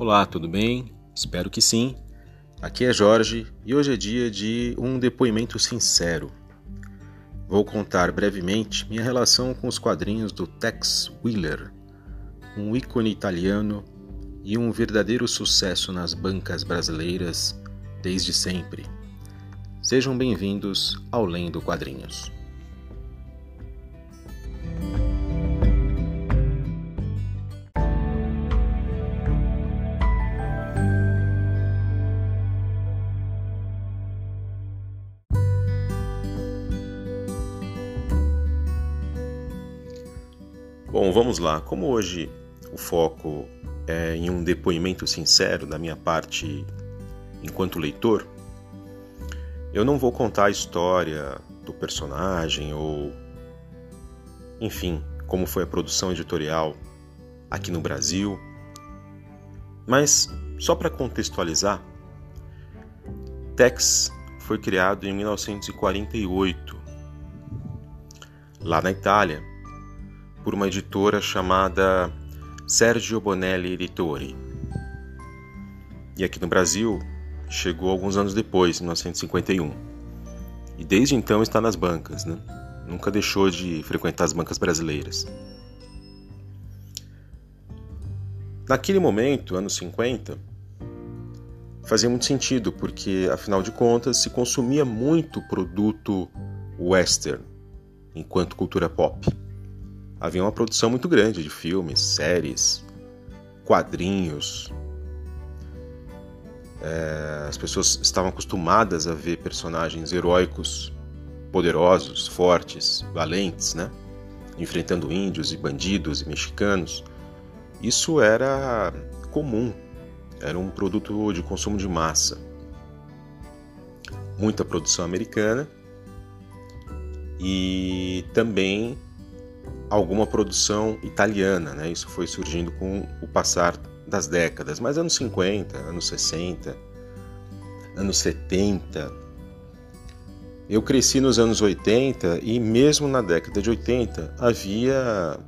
Olá, tudo bem? Espero que sim. Aqui é Jorge e hoje é dia de um depoimento sincero. Vou contar brevemente minha relação com os quadrinhos do Tex Wheeler, um ícone italiano e um verdadeiro sucesso nas bancas brasileiras desde sempre. Sejam bem-vindos ao Lendo Quadrinhos. Bom, vamos lá. Como hoje o foco é em um depoimento sincero da minha parte enquanto leitor, eu não vou contar a história do personagem ou, enfim, como foi a produção editorial aqui no Brasil, mas só para contextualizar, Tex foi criado em 1948 lá na Itália por uma editora chamada Sergio Bonelli Editori. E aqui no Brasil chegou alguns anos depois, em 1951. E desde então está nas bancas, né? Nunca deixou de frequentar as bancas brasileiras. Naquele momento, anos 50, fazia muito sentido, porque afinal de contas se consumia muito produto western enquanto cultura pop havia uma produção muito grande de filmes, séries, quadrinhos. É, as pessoas estavam acostumadas a ver personagens heróicos, poderosos, fortes, valentes, né? Enfrentando índios e bandidos e mexicanos. Isso era comum, era um produto de consumo de massa. Muita produção americana e também alguma produção italiana, né? Isso foi surgindo com o passar das décadas, mas anos 50, anos 60, anos 70. Eu cresci nos anos 80 e mesmo na década de 80 havia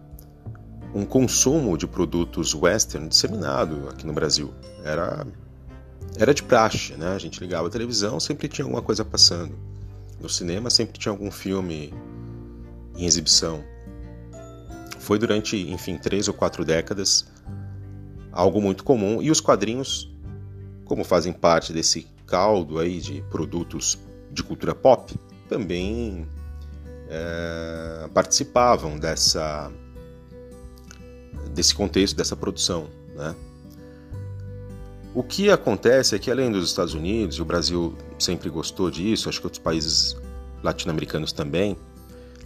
um consumo de produtos western disseminado aqui no Brasil. Era era de praxe, né? A gente ligava a televisão, sempre tinha alguma coisa passando. No cinema sempre tinha algum filme em exibição. Foi durante, enfim, três ou quatro décadas algo muito comum e os quadrinhos, como fazem parte desse caldo aí de produtos de cultura pop, também é, participavam dessa desse contexto, dessa produção, né? O que acontece é que além dos Estados Unidos, e o Brasil sempre gostou disso, acho que outros países latino-americanos também,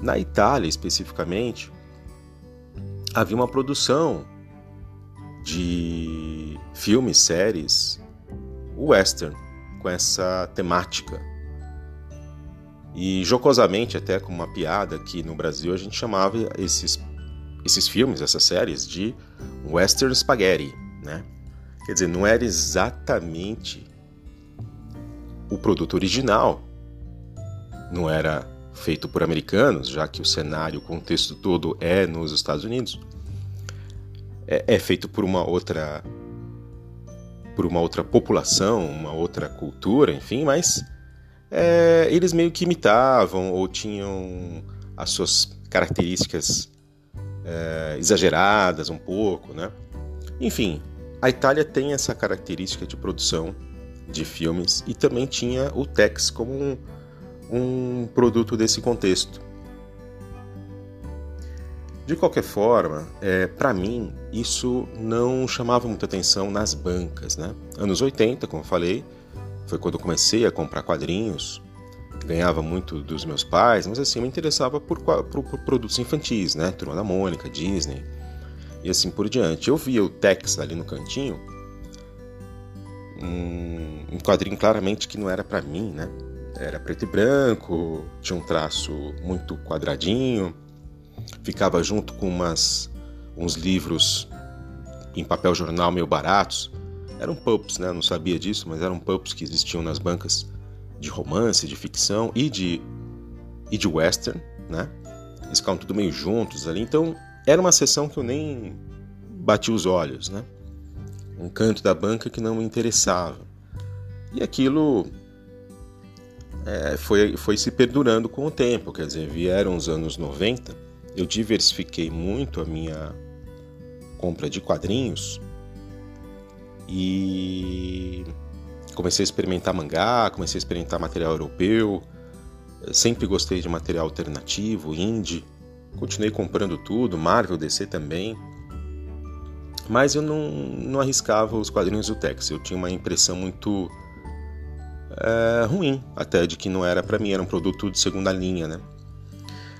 na Itália especificamente, havia uma produção de filmes, séries, western, com essa temática. E jocosamente, até como uma piada aqui no Brasil, a gente chamava esses, esses filmes, essas séries, de western spaghetti, né? Quer dizer, não era exatamente o produto original, não era feito por americanos, já que o cenário, o contexto todo é nos Estados Unidos, é, é feito por uma outra por uma outra população, uma outra cultura, enfim, mas é, eles meio que imitavam ou tinham as suas características é, exageradas um pouco, né? Enfim, a Itália tem essa característica de produção de filmes e também tinha o Tex como um, um produto desse contexto. De qualquer forma, é, para mim, isso não chamava muita atenção nas bancas. Né? Anos 80, como eu falei, foi quando eu comecei a comprar quadrinhos, ganhava muito dos meus pais, mas assim, me interessava por, por, por produtos infantis, né? Turma da Mônica, Disney e assim por diante. Eu via o Tex ali no cantinho, um, um quadrinho claramente que não era para mim, né? Era preto e branco, tinha um traço muito quadradinho, ficava junto com umas, uns livros em papel jornal meio baratos. Eram pulps, né? Eu não sabia disso, mas eram pulps que existiam nas bancas de romance, de ficção e de, e de western, né? Eles ficavam tudo meio juntos ali. Então, era uma sessão que eu nem bati os olhos, né? um canto da banca que não me interessava. E aquilo é, foi, foi se perdurando com o tempo, quer dizer, vieram os anos 90, eu diversifiquei muito a minha compra de quadrinhos e comecei a experimentar mangá, comecei a experimentar material europeu, sempre gostei de material alternativo, indie, continuei comprando tudo, Marvel, DC também, mas eu não, não arriscava os quadrinhos do Tex, eu tinha uma impressão muito é, ruim, até de que não era para mim, era um produto de segunda linha, né?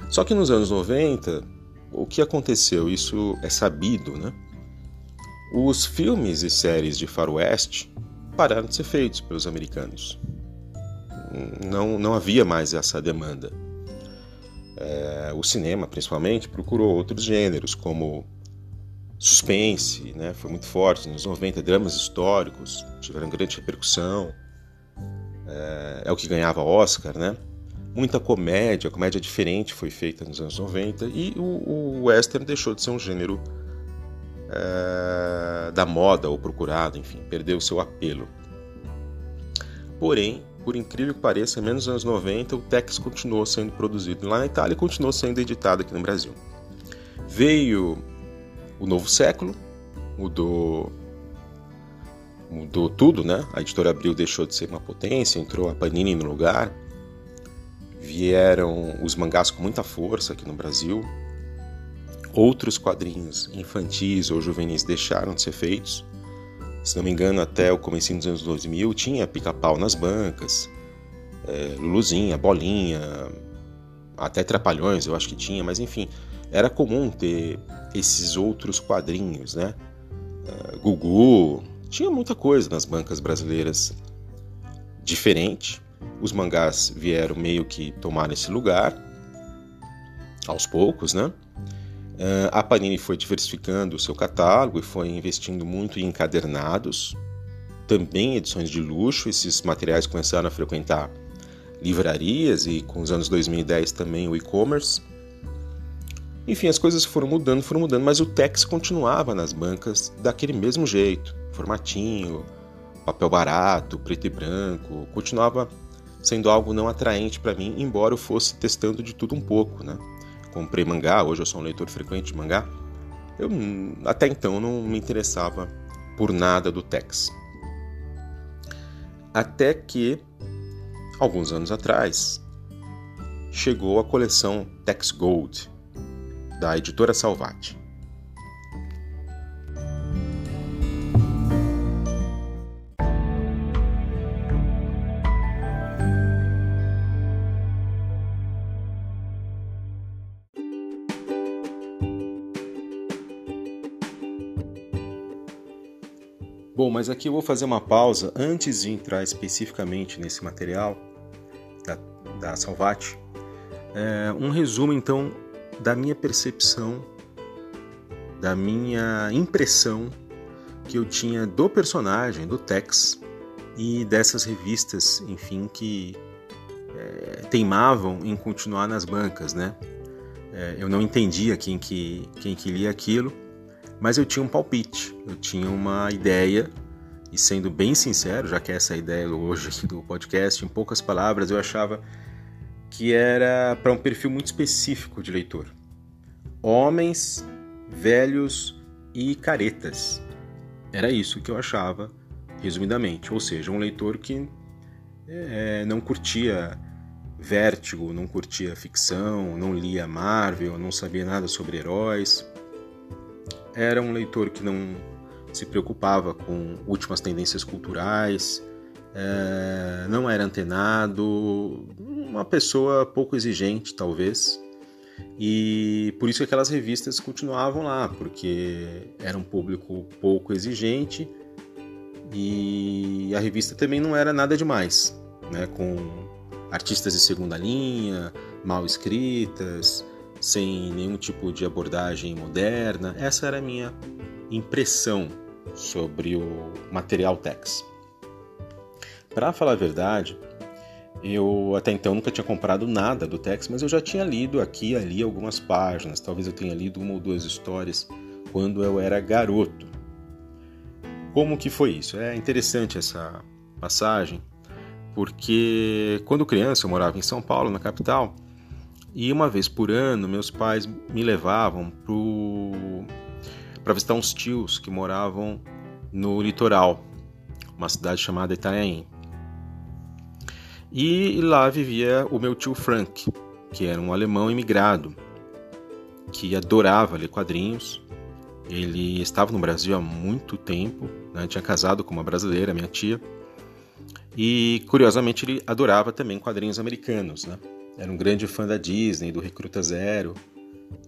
Só que nos anos 90, o que aconteceu? Isso é sabido, né? Os filmes e séries de faroeste pararam de ser feitos pelos americanos. Não, não havia mais essa demanda. É, o cinema, principalmente, procurou outros gêneros, como suspense, né? foi muito forte nos 90, dramas históricos, tiveram grande repercussão é, é o que ganhava Oscar, né? Muita comédia, comédia diferente foi feita nos anos 90 e o, o western deixou de ser um gênero é, da moda ou procurado, enfim, perdeu seu apelo. Porém, por incrível que pareça, menos nos anos 90 o Tex continuou sendo produzido lá na Itália e continuou sendo editado aqui no Brasil. Veio o novo século, mudou mudou tudo, né? A editora Abril deixou de ser uma potência, entrou a Panini no lugar. Vieram os mangás com muita força aqui no Brasil. Outros quadrinhos infantis ou juvenis deixaram de ser feitos. Se não me engano, até o começo dos anos 2000 tinha pica-pau nas bancas, é, Luluzinha, Bolinha, até Trapalhões eu acho que tinha, mas enfim, era comum ter esses outros quadrinhos, né? É, Gugu, tinha muita coisa nas bancas brasileiras diferente. Os mangás vieram meio que tomar esse lugar, aos poucos, né? Uh, a Panini foi diversificando o seu catálogo e foi investindo muito em encadernados, também edições de luxo. Esses materiais começaram a frequentar livrarias e com os anos 2010 também o e-commerce. Enfim, as coisas foram mudando, foram mudando, mas o Tex continuava nas bancas daquele mesmo jeito formatinho, papel barato, preto e branco, continuava sendo algo não atraente para mim, embora eu fosse testando de tudo um pouco, né? Comprei mangá, hoje eu sou um leitor frequente de mangá. Eu até então não me interessava por nada do Tex. Até que alguns anos atrás chegou a coleção Tex Gold da editora Salvati. Bom, mas aqui eu vou fazer uma pausa antes de entrar especificamente nesse material da, da Salvati. É, um resumo então da minha percepção, da minha impressão que eu tinha do personagem, do Tex e dessas revistas, enfim, que é, teimavam em continuar nas bancas, né? É, eu não entendia quem que, quem que lia aquilo mas eu tinha um palpite, eu tinha uma ideia, e sendo bem sincero, já que essa é a ideia hoje aqui do podcast, em poucas palavras, eu achava que era para um perfil muito específico de leitor. Homens, velhos e caretas. Era isso que eu achava, resumidamente. Ou seja, um leitor que é, não curtia Vértigo, não curtia ficção, não lia Marvel, não sabia nada sobre heróis era um leitor que não se preocupava com últimas tendências culturais, é, não era antenado, uma pessoa pouco exigente, talvez. E por isso aquelas revistas continuavam lá, porque era um público pouco exigente e a revista também não era nada demais, né? com artistas de segunda linha, mal escritas, sem nenhum tipo de abordagem moderna. Essa era a minha impressão sobre o material Tex. Para falar a verdade, eu até então nunca tinha comprado nada do Tex, mas eu já tinha lido aqui e ali algumas páginas, talvez eu tenha lido uma ou duas histórias quando eu era garoto. como que foi isso? É interessante essa passagem, porque quando criança eu morava em São Paulo, na capital, e uma vez por ano meus pais me levavam para visitar uns tios que moravam no litoral, uma cidade chamada Itanhaém. E lá vivia o meu tio Frank, que era um alemão imigrado, que adorava ler quadrinhos. Ele estava no Brasil há muito tempo, né? tinha casado com uma brasileira, minha tia, e curiosamente ele adorava também quadrinhos americanos. Né? Era um grande fã da Disney, do Recruta Zero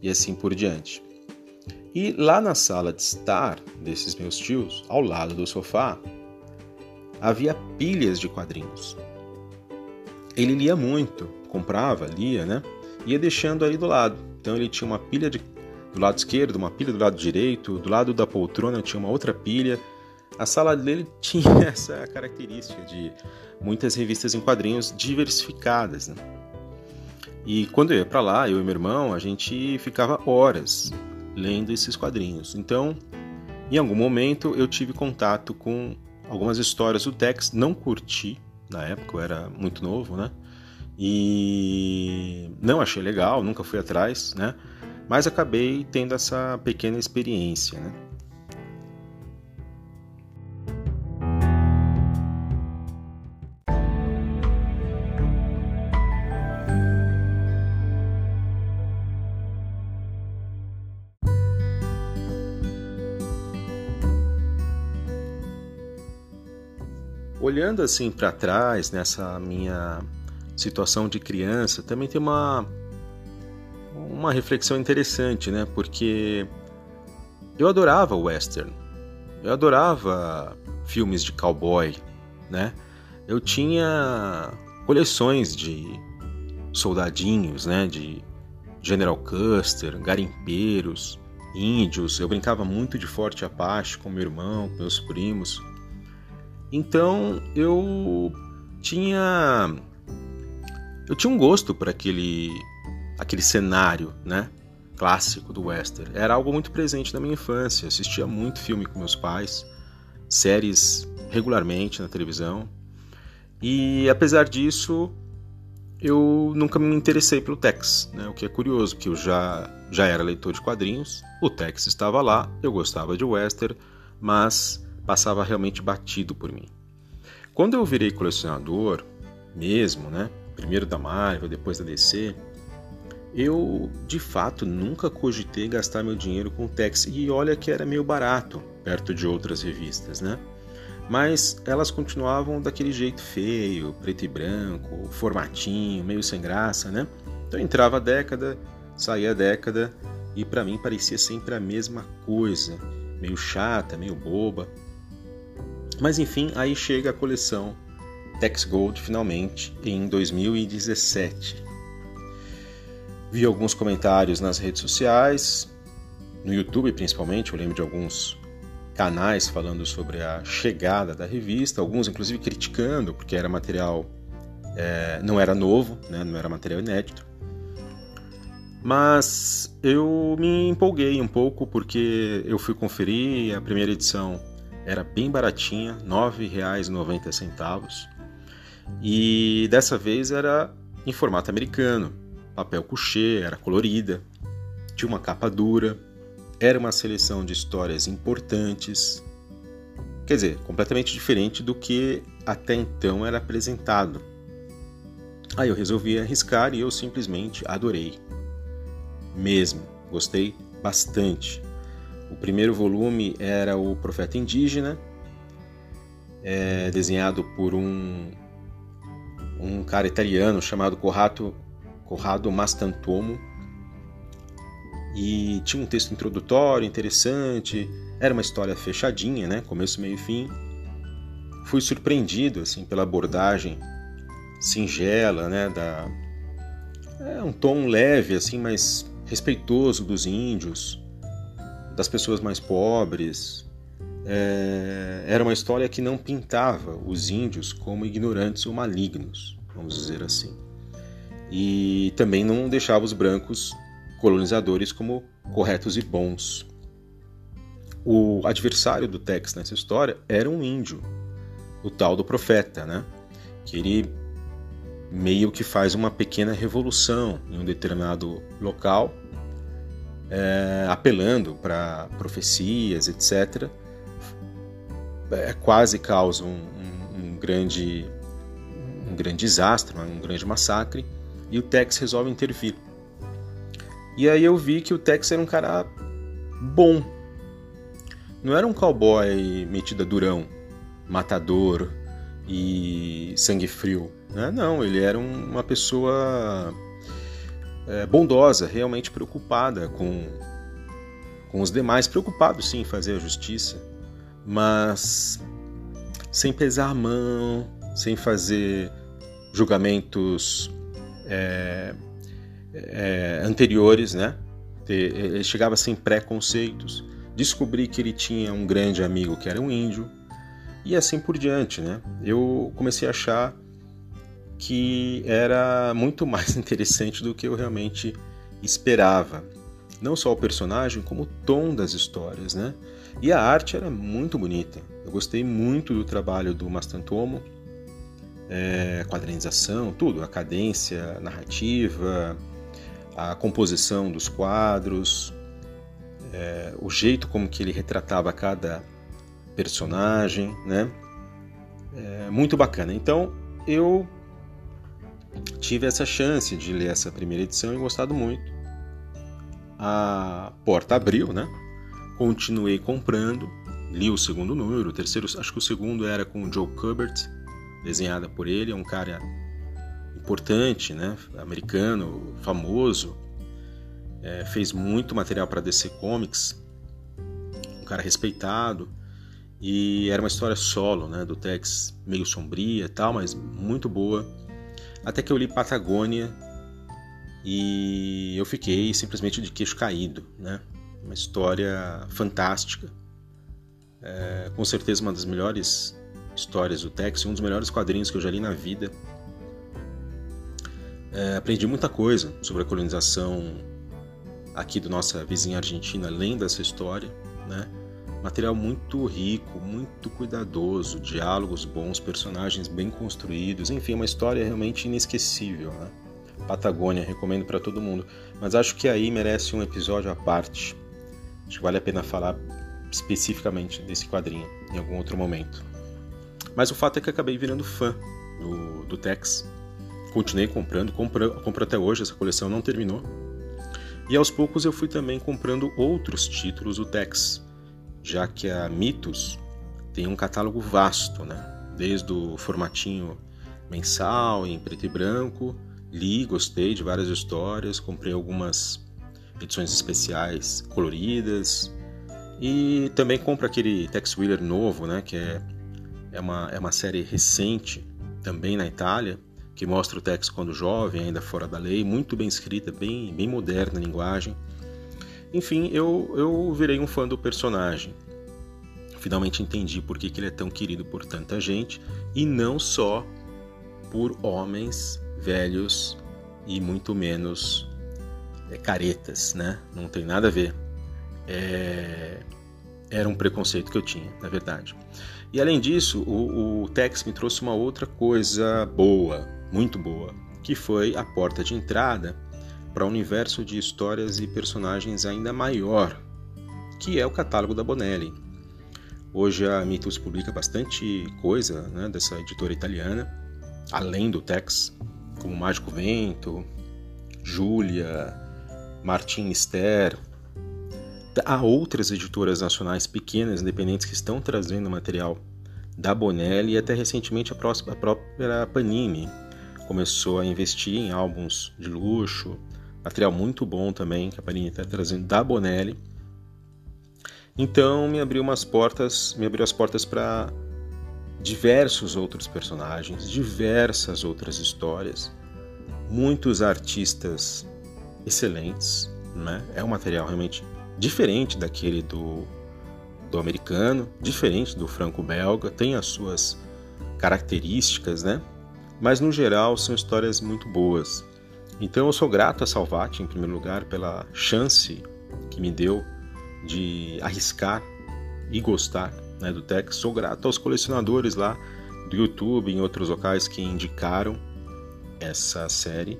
e assim por diante. E lá na sala de estar desses meus tios, ao lado do sofá, havia pilhas de quadrinhos. Ele lia muito, comprava, lia, né? Ia deixando ali do lado. Então ele tinha uma pilha de, do lado esquerdo, uma pilha do lado direito, do lado da poltrona tinha uma outra pilha. A sala dele tinha essa característica de muitas revistas em quadrinhos diversificadas. Né? E quando eu ia para lá, eu e meu irmão, a gente ficava horas lendo esses quadrinhos. Então, em algum momento, eu tive contato com algumas histórias do Tex, não curti na época, eu era muito novo, né? E não achei legal, nunca fui atrás, né? Mas acabei tendo essa pequena experiência, né? Olhando assim para trás nessa minha situação de criança, também tem uma uma reflexão interessante, né? Porque eu adorava western. Eu adorava filmes de cowboy, né? Eu tinha coleções de soldadinhos, né? De General Custer, garimpeiros, índios. Eu brincava muito de Forte Apache com meu irmão, com meus primos. Então eu tinha eu tinha um gosto por aquele aquele cenário, né? Clássico do western. Era algo muito presente na minha infância. Eu assistia muito filme com meus pais, séries regularmente na televisão. E apesar disso, eu nunca me interessei pelo Tex, né? o que é curioso, porque eu já, já era leitor de quadrinhos, o Tex estava lá, eu gostava de western, mas passava realmente batido por mim. Quando eu virei colecionador, mesmo, né? Primeiro da Marvel, depois da DC, eu de fato nunca cogitei gastar meu dinheiro com Tex e olha que era meio barato perto de outras revistas, né? Mas elas continuavam daquele jeito feio, preto e branco, formatinho, meio sem graça, né? Então entrava a década, saía a década e para mim parecia sempre a mesma coisa, meio chata, meio boba. Mas enfim, aí chega a coleção Tex Gold finalmente em 2017. Vi alguns comentários nas redes sociais, no YouTube principalmente, eu lembro de alguns canais falando sobre a chegada da revista, alguns inclusive criticando, porque era material, é, não era novo, né, não era material inédito. Mas eu me empolguei um pouco porque eu fui conferir a primeira edição era bem baratinha, R$ 9,90. E dessa vez era em formato americano, papel couché, era colorida, tinha uma capa dura, era uma seleção de histórias importantes. Quer dizer, completamente diferente do que até então era apresentado. Aí eu resolvi arriscar e eu simplesmente adorei. Mesmo, gostei bastante. O primeiro volume era o Profeta Indígena, é, desenhado por um, um cara italiano chamado Corrado, Corrado Mastantomo. E tinha um texto introdutório interessante, era uma história fechadinha, né? começo, meio e fim. Fui surpreendido assim pela abordagem singela, né? da, é um tom leve, assim, mas respeitoso dos índios das pessoas mais pobres. É, era uma história que não pintava os índios como ignorantes ou malignos, vamos dizer assim. E também não deixava os brancos colonizadores como corretos e bons. o adversário do Tex nessa história era um índio, o tal do profeta, né? Que ele meio que faz uma pequena revolução em um determinado local, é, apelando para profecias, etc. É, quase causa um, um, um, grande um grande desastre, um grande massacre, e o Tex resolve intervir. E aí eu vi que o Tex era um cara bom. Não era um cowboy metido a durão, matador e sangue frio. Né? Não, ele era um, uma pessoa é, bondosa, realmente preocupada com, com os demais, preocupado sim em fazer a justiça, mas sem pesar a mão, sem fazer julgamentos é, é, anteriores, né? Ele chegava sem preconceitos. Descobri que ele tinha um grande amigo que era um índio e assim por diante, né? Eu comecei a achar que era muito mais interessante do que eu realmente esperava. Não só o personagem, como o tom das histórias, né? E a arte era muito bonita. Eu gostei muito do trabalho do Mastantomo, é, quadrinização, tudo, a cadência narrativa, a composição dos quadros, é, o jeito como que ele retratava cada personagem, né? É, muito bacana. Então eu tive essa chance de ler essa primeira edição e gostado muito. A porta abriu, né? Continuei comprando, li o segundo número, o terceiro, acho que o segundo era com o Joe Kubert, desenhada por ele, é um cara importante, né? Americano, famoso, é, fez muito material para DC Comics, um cara respeitado e era uma história solo, né? Do Tex meio sombria, tal, mas muito boa até que eu li Patagônia e eu fiquei simplesmente de queixo caído, né? Uma história fantástica, é, com certeza uma das melhores histórias do Tex, um dos melhores quadrinhos que eu já li na vida. É, aprendi muita coisa sobre a colonização aqui da nossa vizinha Argentina, além dessa história, né? Material muito rico, muito cuidadoso, diálogos bons, personagens bem construídos, enfim, uma história realmente inesquecível. Né? Patagônia, recomendo para todo mundo. Mas acho que aí merece um episódio à parte. Acho que vale a pena falar especificamente desse quadrinho em algum outro momento. Mas o fato é que acabei virando fã do, do Tex. Continuei comprando, compro, compro até hoje, essa coleção não terminou. E aos poucos eu fui também comprando outros títulos do Tex já que a Mitos tem um catálogo vasto, né? Desde o formatinho mensal em preto e branco, li, gostei de várias histórias, comprei algumas edições especiais coloridas e também compro aquele Tex Wheeler novo, né? Que é, é, uma, é uma série recente também na Itália que mostra o Tex quando jovem, ainda fora da lei, muito bem escrita, bem, bem moderna a linguagem. Enfim, eu, eu virei um fã do personagem. Finalmente entendi por que, que ele é tão querido por tanta gente e não só por homens velhos e muito menos é, caretas, né? Não tem nada a ver. É... Era um preconceito que eu tinha, na verdade. E além disso, o, o Tex me trouxe uma outra coisa boa, muito boa, que foi a porta de entrada para um universo de histórias e personagens ainda maior, que é o catálogo da Bonelli. Hoje a Mitos publica bastante coisa né, dessa editora italiana, além do Tex, como Mágico Vento, Júlia, Martin Ster. Há outras editoras nacionais pequenas, independentes, que estão trazendo material da Bonelli e até recentemente a própria Panini começou a investir em álbuns de luxo, material muito bom também que a Panini está trazendo da Bonelli. Então me abriu umas portas, me abriu as portas para diversos outros personagens, diversas outras histórias, muitos artistas excelentes, né? É um material realmente diferente daquele do do americano, diferente do franco-belga, tem as suas características, né? Mas no geral são histórias muito boas. Então eu sou grato a Salvati, em primeiro lugar, pela chance que me deu de arriscar e gostar né, do Tex. Sou grato aos colecionadores lá do YouTube e em outros locais que indicaram essa série.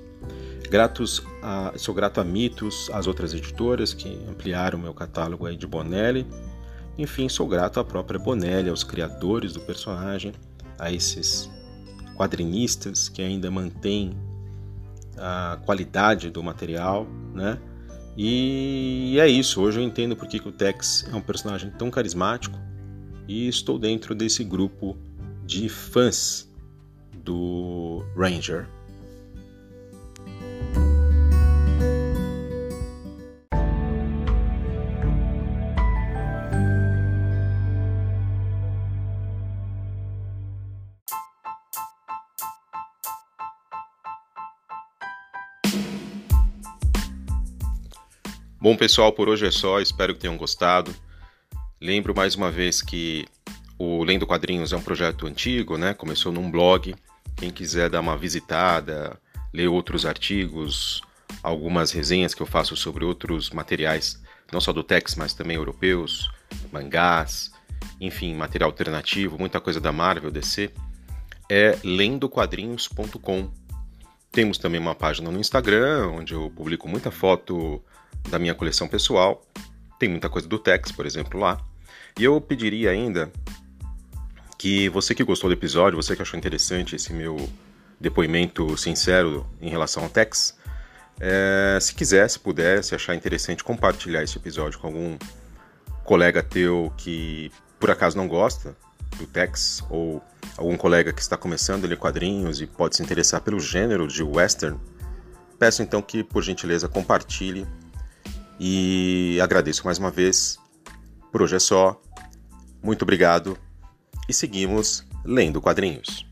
Gratos a, sou grato a Mitos, às outras editoras que ampliaram meu catálogo aí de Bonelli. Enfim, sou grato à própria Bonelli, aos criadores do personagem, a esses quadrinistas que ainda mantêm a qualidade do material, né? E é isso, hoje eu entendo porque que o Tex é um personagem tão carismático e estou dentro desse grupo de fãs do Ranger. Bom, pessoal, por hoje é só. Espero que tenham gostado. Lembro mais uma vez que o Lendo Quadrinhos é um projeto antigo, né? Começou num blog. Quem quiser dar uma visitada, ler outros artigos, algumas resenhas que eu faço sobre outros materiais, não só do Tex, mas também europeus, mangás, enfim, material alternativo, muita coisa da Marvel, DC, é lendoquadrinhos.com. Temos também uma página no Instagram, onde eu publico muita foto da minha coleção pessoal. Tem muita coisa do Tex, por exemplo, lá. E eu pediria ainda que você que gostou do episódio, você que achou interessante esse meu depoimento sincero em relação ao Tex, é, se quiser, se puder, se achar interessante compartilhar esse episódio com algum colega teu que por acaso não gosta do Tex ou algum colega que está começando a ler quadrinhos e pode se interessar pelo gênero de western, peço então que por gentileza compartilhe e agradeço mais uma vez. Por hoje é só. Muito obrigado e seguimos lendo quadrinhos.